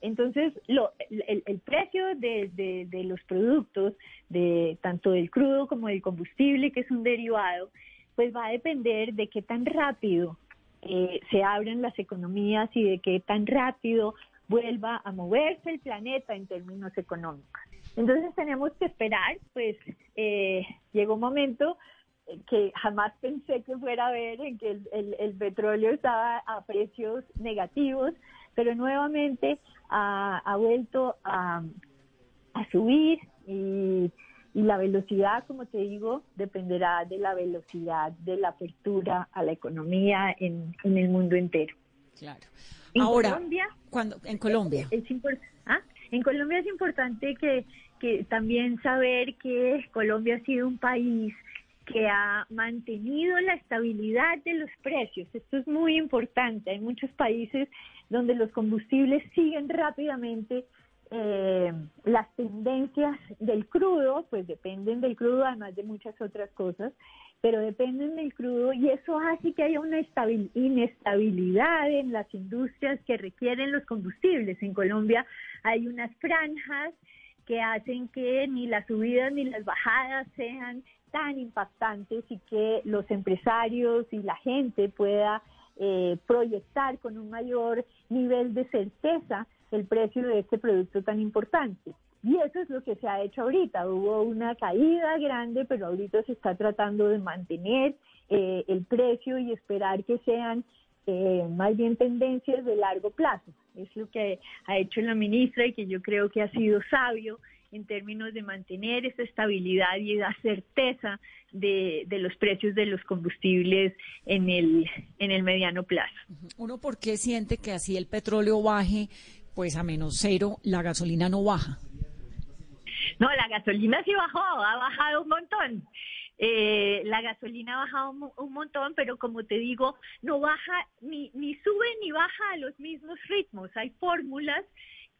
Entonces, lo, el, precio de, los productos, de tanto del crudo como del combustible, que es un derivado, pues va a depender de qué tan rápido eh, se abran las economías y de qué tan rápido vuelva a moverse el planeta en términos económicos. Entonces tenemos que esperar, pues eh, llegó un momento que jamás pensé que fuera a ver en que el, el petróleo estaba a precios negativos, pero nuevamente ha, ha vuelto a, a subir y, y, la velocidad, como te digo, dependerá de la velocidad de la apertura a la economía en, en el mundo entero. Claro. En Ahora, Colombia, cuando, en Colombia. Es, es ¿ah? En Colombia es importante que, que también saber que Colombia ha sido un país que ha mantenido la estabilidad de los precios. Esto es muy importante. Hay muchos países donde los combustibles siguen rápidamente eh, las tendencias del crudo, pues dependen del crudo, además de muchas otras cosas, pero dependen del crudo y eso hace que haya una inestabilidad en las industrias que requieren los combustibles. En Colombia hay unas franjas que hacen que ni las subidas ni las bajadas sean tan impactantes y que los empresarios y la gente pueda eh, proyectar con un mayor nivel de certeza el precio de este producto tan importante. Y eso es lo que se ha hecho ahorita. Hubo una caída grande, pero ahorita se está tratando de mantener eh, el precio y esperar que sean eh, más bien tendencias de largo plazo. Es lo que ha hecho la ministra y que yo creo que ha sido sabio en términos de mantener esa estabilidad y esa certeza de, de, los precios de los combustibles en el, en el mediano plazo. ¿Uno por qué siente que así el petróleo baje pues a menos cero, la gasolina no baja? No, la gasolina sí bajó, ha bajado un montón. Eh, la gasolina ha bajado un, montón, pero como te digo, no baja ni, ni sube ni baja a los mismos ritmos. Hay fórmulas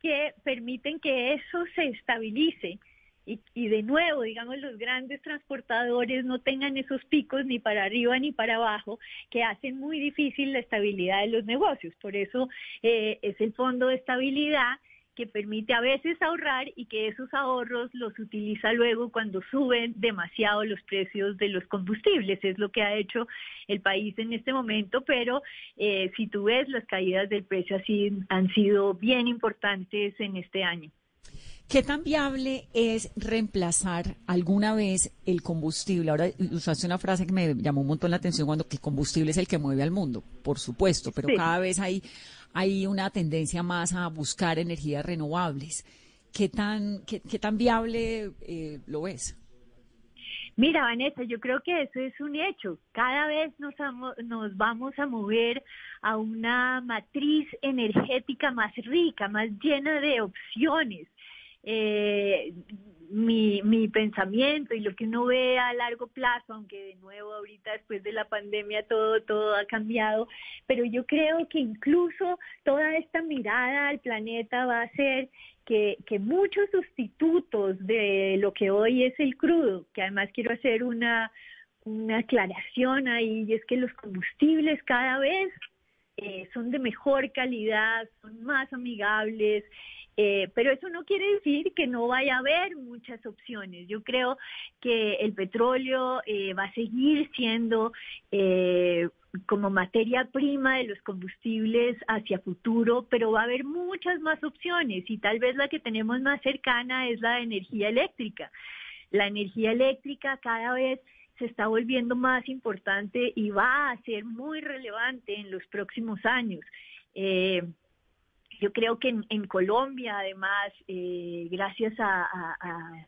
que permiten que eso se estabilice. Y, y, de nuevo, digamos, los grandes transportadores no tengan esos picos ni para arriba ni para abajo que hacen muy difícil la estabilidad de los negocios. Por eso eh, es el fondo de estabilidad que permite a veces ahorrar y que esos ahorros los utiliza luego cuando suben demasiado los precios de los combustibles. Es lo que ha hecho el país en este momento, pero eh, si tú ves las caídas del precio así han sido bien importantes en este año. ¿Qué tan viable es reemplazar alguna vez el combustible? Ahora usaste una frase que me llamó un montón la atención cuando que el combustible es el que mueve al mundo, por supuesto, pero cada vez hay, hay una tendencia más a buscar energías renovables. ¿Qué tan, qué, tan viable eh, lo es? Mira, Vanessa, yo creo que eso es un hecho. Cada vez nos, nos vamos a mover a una matriz energética más rica, más llena de opciones eh, mi, mi pensamiento y lo que uno ve a largo plazo, aunque de nuevo ahorita después de la pandemia todo, todo ha cambiado, pero yo creo que incluso toda esta mirada al planeta va a hacer que, que muchos sustitutos de lo que hoy es el crudo, que además quiero hacer una, una aclaración ahí, y es que los combustibles cada vez eh, son de mejor calidad, son más amigables, eh, pero eso no quiere decir que no vaya a haber muchas opciones. Yo creo que el petróleo eh, va a seguir siendo eh, como materia prima de los combustibles hacia futuro, pero va a haber muchas más opciones y tal vez la que tenemos más cercana es la energía eléctrica. La energía eléctrica cada vez se está volviendo más importante y va a ser muy relevante en los próximos años. Eh, yo creo que en, Colombia, además, eh, gracias a,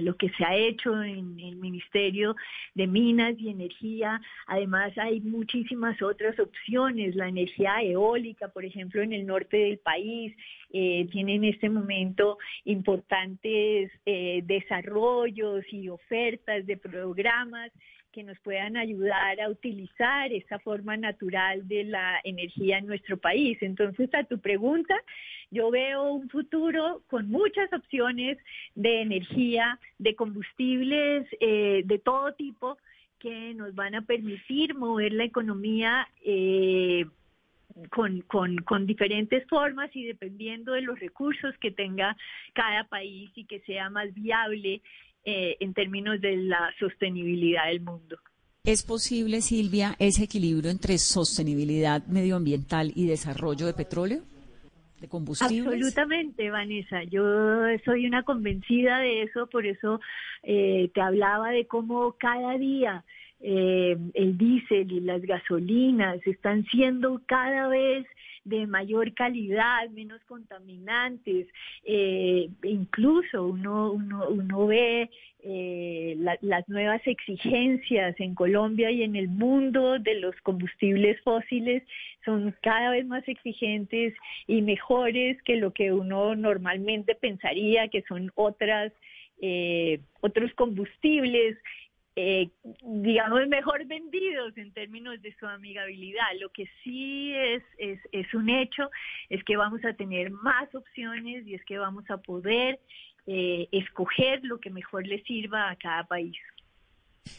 lo que se ha hecho en el Ministerio de Minas y Energía. Además, hay muchísimas otras opciones. La energía eólica, por ejemplo, en el norte del país, eh, tiene en este momento importantes eh, desarrollos y ofertas de programas que nos puedan ayudar a utilizar esa forma natural de la energía en nuestro país. Entonces, a tu pregunta, yo veo un futuro con muchas opciones de energía, de combustibles eh, de todo tipo que nos van a permitir mover la economía. Eh, con, diferentes formas y dependiendo de los recursos que tenga cada país y que sea más viable eh, en términos de la sostenibilidad del mundo. ¿Es posible, Silvia, ese equilibrio entre sostenibilidad medioambiental y desarrollo de petróleo? ¿De combustibles? Absolutamente, Vanessa. Yo soy una convencida de eso, por eso eh, te hablaba de cómo cada día eh, el diésel y las gasolinas están siendo cada vez de mayor calidad, menos contaminantes. Eh, incluso uno, uno, ve eh, las nuevas exigencias en Colombia y en el mundo de los combustibles fósiles son cada vez más exigentes y mejores que lo que uno normalmente pensaría que son otras eh, otros combustibles eh, digamos, mejor vendidos en términos de su amigabilidad. Lo que sí es, es, un hecho es que vamos a tener más opciones y es que vamos a poder eh, escoger lo que mejor le sirva a cada país.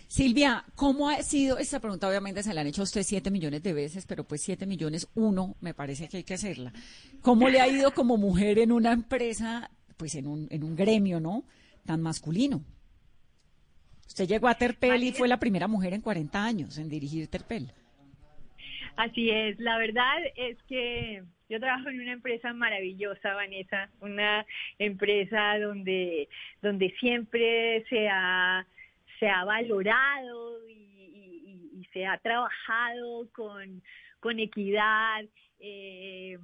Silvia, ¿cómo ha sido? Esta pregunta obviamente se la han hecho a usted siete millones de veces, pero pues siete millones, uno, me parece que hay que hacerla. ¿Cómo le ha ido como mujer en una empresa, pues en un, en un gremio, ¿no? Tan masculino. Usted llegó a Terpel y fue la primera mujer en 40 años en dirigir Terpel. Así es, la verdad es que yo trabajo en una empresa maravillosa, Vanessa, una empresa donde, donde siempre se ha se ha valorado y, se ha trabajado con, con equidad, eh,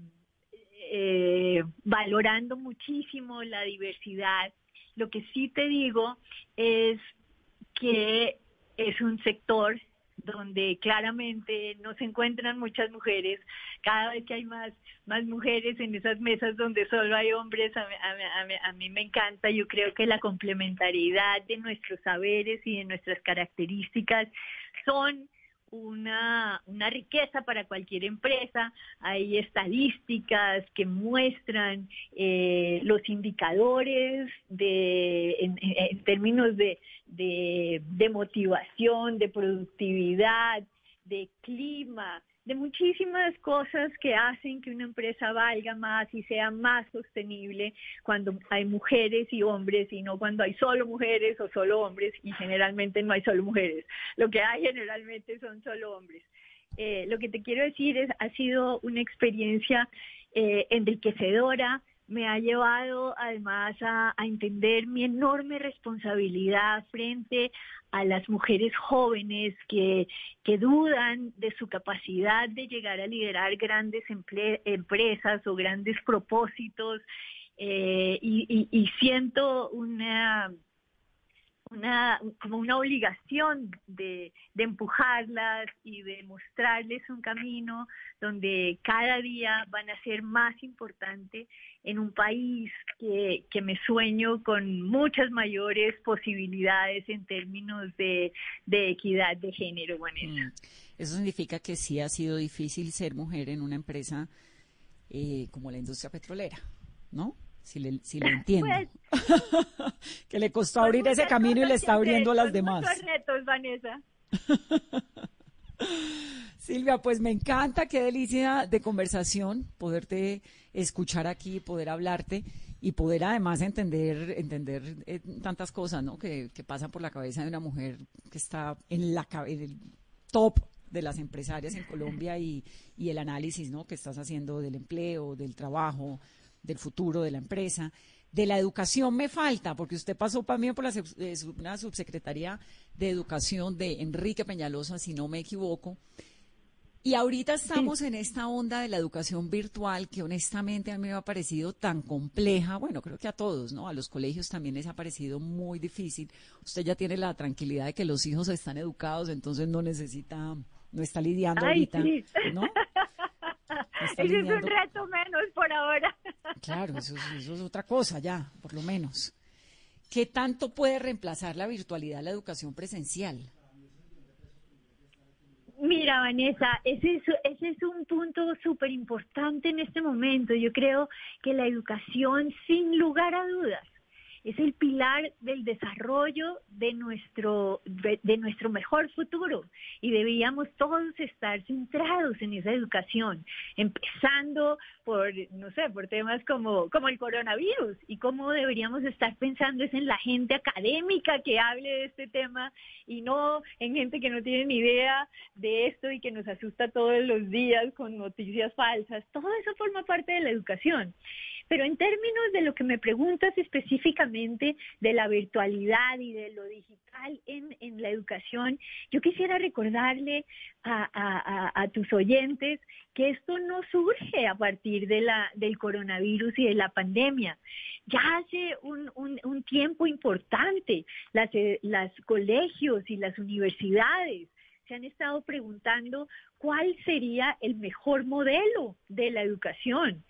eh, valorando muchísimo la diversidad. Lo que sí te digo es que es un sector donde claramente no se encuentran muchas mujeres. Cada vez que hay más, más mujeres en esas mesas donde solo hay hombres, a, a, mí me encanta. Yo creo que la complementariedad de nuestros saberes y de nuestras características son una, una riqueza para cualquier empresa. Hay estadísticas que muestran eh, los indicadores de, en, términos de, de, de motivación, de productividad, de clima, de muchísimas cosas que hacen que una empresa valga más y sea más sostenible cuando hay mujeres y hombres y no cuando hay solo mujeres o solo hombres y generalmente no hay solo mujeres. Lo que hay generalmente son solo hombres. Eh, lo que te quiero decir es, ha sido una experiencia eh, enriquecedora, me ha llevado además a, entender mi enorme responsabilidad frente a las mujeres jóvenes que, que dudan de su capacidad de llegar a liderar grandes empresas o grandes propósitos eh, y siento una una, como una obligación de, empujarlas y de mostrarles un camino donde cada día van a ser más importantes en un país que, me sueño con muchas mayores posibilidades en términos de, de equidad de género, Vanessa. Mm. Eso significa que sí ha sido difícil ser mujer en una empresa eh, como la industria petrolera, ¿no? Si le, si le entiendo. Pues, que le costó abrir ese camino y le está abriendo a las demás. retos, Vanessa. Silvia, pues me encanta, qué delicia de conversación, poderte escuchar aquí, poder hablarte y poder además entender, entender eh, tantas cosas, ¿no? Que, que, pasan por la cabeza de una mujer que está en la en el top de las empresarias en Colombia y, y el análisis, ¿no? Que estás haciendo del empleo, del trabajo, del futuro de la empresa. De la educación me falta, porque usted pasó para mí por la eh, una subsecretaría de educación de Enrique Peñalosa, si no me equivoco. Y ahorita estamos en esta onda de la educación virtual que honestamente a mí me ha parecido tan compleja, bueno, creo que a todos, ¿no? A los colegios también les ha parecido muy difícil. Usted ya tiene la tranquilidad de que los hijos están educados, entonces no necesita, no está lidiando ahorita, ¿no? Ese es un reto menos por ahora. Claro, eso, es otra cosa ya, por lo menos. ¿Qué tanto puede reemplazar la virtualidad la educación presencial? Mira, Vanessa, ese es, ese es un punto súper importante en este momento. Yo creo que la educación, sin lugar a dudas, es el pilar del desarrollo de nuestro, de, nuestro mejor futuro y deberíamos todos estar centrados en esa educación, empezando por, no sé, por temas como, como el coronavirus y cómo deberíamos estar pensando es en la gente académica que hable de este tema y no en gente que no tiene ni idea de esto y que nos asusta todos los días con noticias falsas. Todo eso forma parte de la educación. Pero en términos de lo que me preguntas específicamente de la virtualidad y de lo digital en, la educación, yo quisiera recordarle a, tus oyentes que esto no surge a partir de la, del coronavirus y de la pandemia. Ya hace un, un, un tiempo importante las, las colegios y las universidades se han estado preguntando cuál sería el mejor modelo de la educación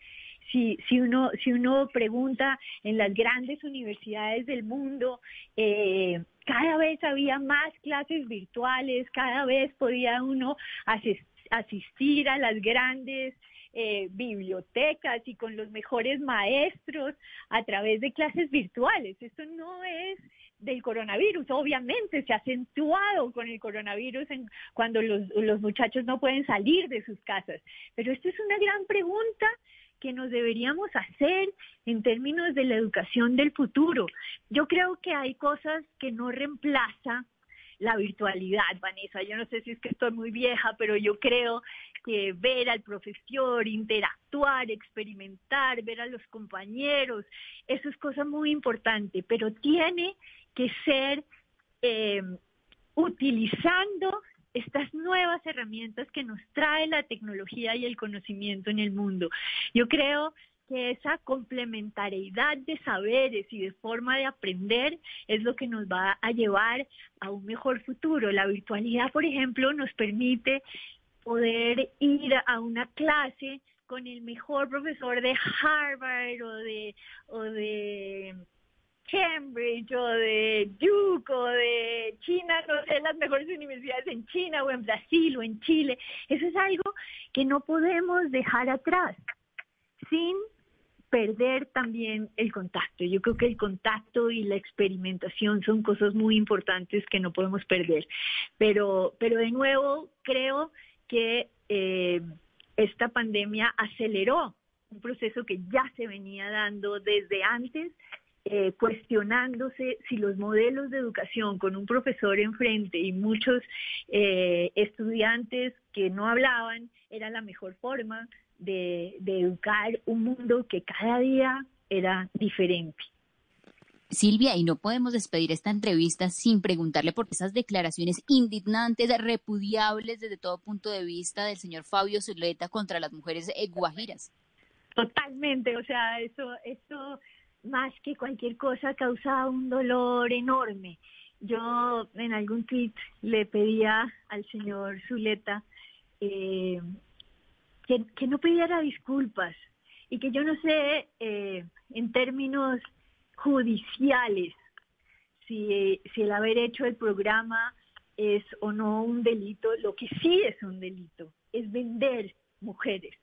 si, si, uno, si uno pregunta en las grandes universidades del mundo, eh, cada vez había más clases virtuales, cada vez podía uno asistir a las grandes eh, bibliotecas y con los mejores maestros a través de clases virtuales. Esto no es del coronavirus, obviamente se ha acentuado con el coronavirus en, cuando los, los muchachos no pueden salir de sus casas. Pero esto es una gran pregunta que nos deberíamos hacer en términos de la educación del futuro. Yo creo que hay cosas que no reemplaza la virtualidad, Vanessa. Yo no sé si es que estoy muy vieja, pero yo creo que ver al profesor, interactuar, experimentar, ver a los compañeros, eso es cosa muy importante, pero tiene que ser eh, utilizando estas nuevas herramientas que nos trae la tecnología y el conocimiento en el mundo. Yo creo que esa complementariedad de saberes y de forma de aprender es lo que nos va a llevar a un mejor futuro. La virtualidad, por ejemplo, nos permite poder ir a una clase con el mejor profesor de Harvard o de, o de Cambridge o de Duke o de China, no sé, las mejores universidades en China o en Brasil o en Chile. Eso es algo que no podemos dejar atrás sin perder también el contacto. Yo creo que el contacto y la experimentación son cosas muy importantes que no podemos perder. Pero, pero de nuevo, creo que eh, esta pandemia aceleró un proceso que ya se venía dando desde antes, eh, cuestionándose si los modelos de educación con un profesor enfrente y muchos eh, estudiantes que no hablaban era la mejor forma de educar un mundo que cada día era diferente. Silvia, y no podemos despedir esta entrevista sin preguntarle por esas declaraciones indignantes, repudiables desde todo punto de vista del señor Fabio Zuleta contra las mujeres guajiras. Totalmente, o sea, eso, eso más que cualquier cosa causa un dolor enorme. Yo en algún tweet le pedía al señor Zuleta eh, que, no pidiera disculpas y que yo no sé eh, en términos judiciales si, si el haber hecho el programa es o no un delito. Lo que sí es un delito es vender mujeres.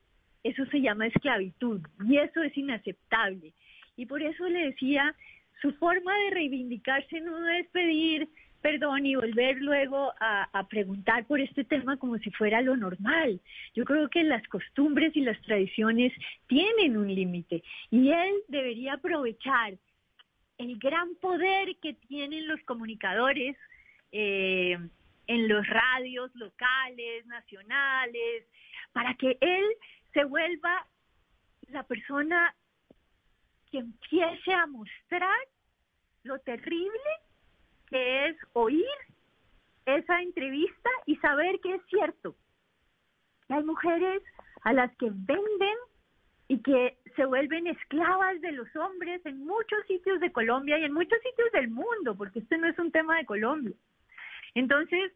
Eso se llama esclavitud y eso es inaceptable. Y por eso le decía, su forma de reivindicarse no es pedir perdón y volver luego a, preguntar por este tema como si fuera lo normal. Yo creo que las costumbres y las tradiciones tienen un límite y él debería aprovechar el gran poder que tienen los comunicadores eh, en los radios locales, nacionales, para que él se vuelva la persona que empiece a mostrar lo terrible que es oír esa entrevista y saber que es cierto. Hay mujeres a las que venden y que se vuelven esclavas de los hombres en muchos sitios de Colombia y en muchos sitios del mundo, porque este no es un tema de Colombia. Entonces,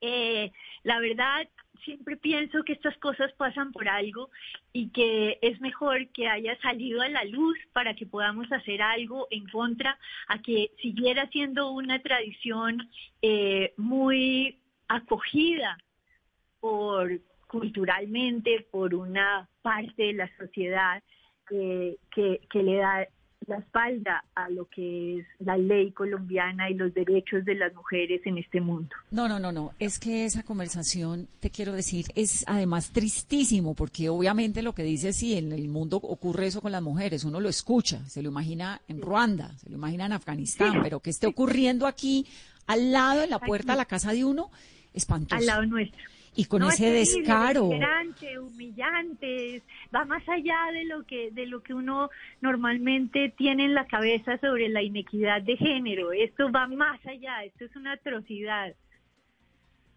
eh, la verdad, siempre pienso que estas cosas pasan por algo y que es mejor que haya salido a la luz para que podamos hacer algo en contra a que siguiera siendo una tradición eh, muy acogida por culturalmente por una parte de la sociedad que, que le da la espalda a lo que es la ley colombiana y los derechos de las mujeres en este mundo. No, no, no, no. Es que esa conversación, te quiero decir, es además tristísimo, porque obviamente lo que dice, sí, en el mundo ocurre eso con las mujeres, uno lo escucha, se lo imagina en Ruanda, se lo imagina en Afganistán, pero que esté ocurriendo aquí, al lado de la puerta de la casa de uno, espantoso. Al lado nuestro y con ese descaro humillante va más allá de lo que de lo que uno normalmente tiene en la cabeza sobre la inequidad de género esto va más allá esto es una atrocidad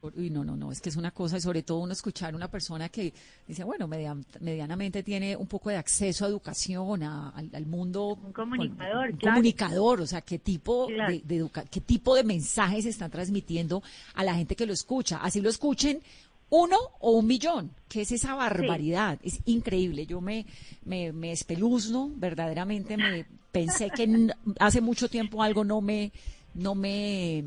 Uy, no, no, no, es que es una cosa, y sobre todo uno escuchar a una persona que dice, bueno, medianamente tiene un poco de acceso a educación, al, mundo. Un comunicador, un comunicador, o sea, qué tipo, de, qué tipo de mensajes están transmitiendo a la gente que lo escucha. Así lo escuchen uno o un millón, que es esa barbaridad, es increíble. Yo me, me, me espeluzno, verdaderamente me pensé que hace mucho tiempo algo no me no me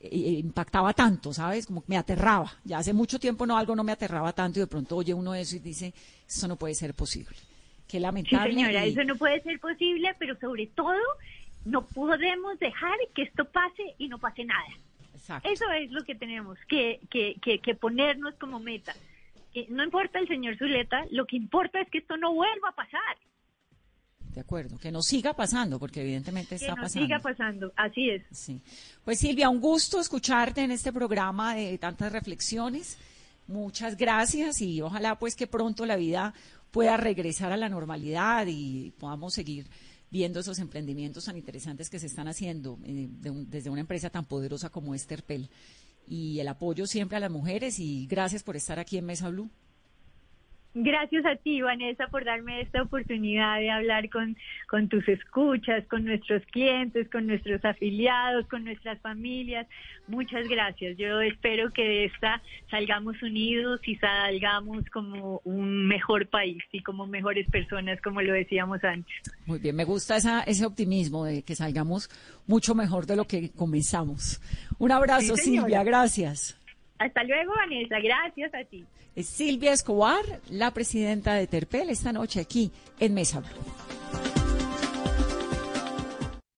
eh, impactaba tanto, ¿sabes? Como que me aterraba. Ya hace mucho tiempo no algo no me aterraba tanto y de pronto oye uno eso y dice, eso no puede ser posible. Qué lamentable. Sí, señora, eso no puede ser posible, pero sobre todo no podemos dejar que esto pase y no pase nada. Eso es lo que tenemos que, que, que, que ponernos como meta. Que no importa el señor Zuleta, lo que importa es que esto no vuelva a pasar. De acuerdo, que no siga pasando, porque evidentemente está que no siga pasando, así es. Sí. Pues Silvia, un gusto escucharte en este programa de tantas reflexiones. Muchas gracias y ojalá pues que pronto la vida pueda regresar a la normalidad y podamos seguir viendo esos emprendimientos tan interesantes que se están haciendo eh, desde una empresa tan poderosa como Esterpel. Y el apoyo siempre a las mujeres y gracias por estar aquí en Mesa Blue. Gracias a ti, Vanessa, por darme esta oportunidad de hablar con, con tus escuchas, con nuestros clientes, con nuestros afiliados, con nuestras familias. Muchas gracias. Yo espero que de esta salgamos unidos y salgamos como un mejor país y como mejores personas, como lo decíamos antes. Muy bien, me gusta esa, ese optimismo de que salgamos mucho mejor de lo que comenzamos. Un abrazo, Silvia, gracias. Hasta luego, Vanessa. Gracias a ti. Es Silvia Escobar, la presidenta de Terpel, esta noche aquí en Mesa Blue.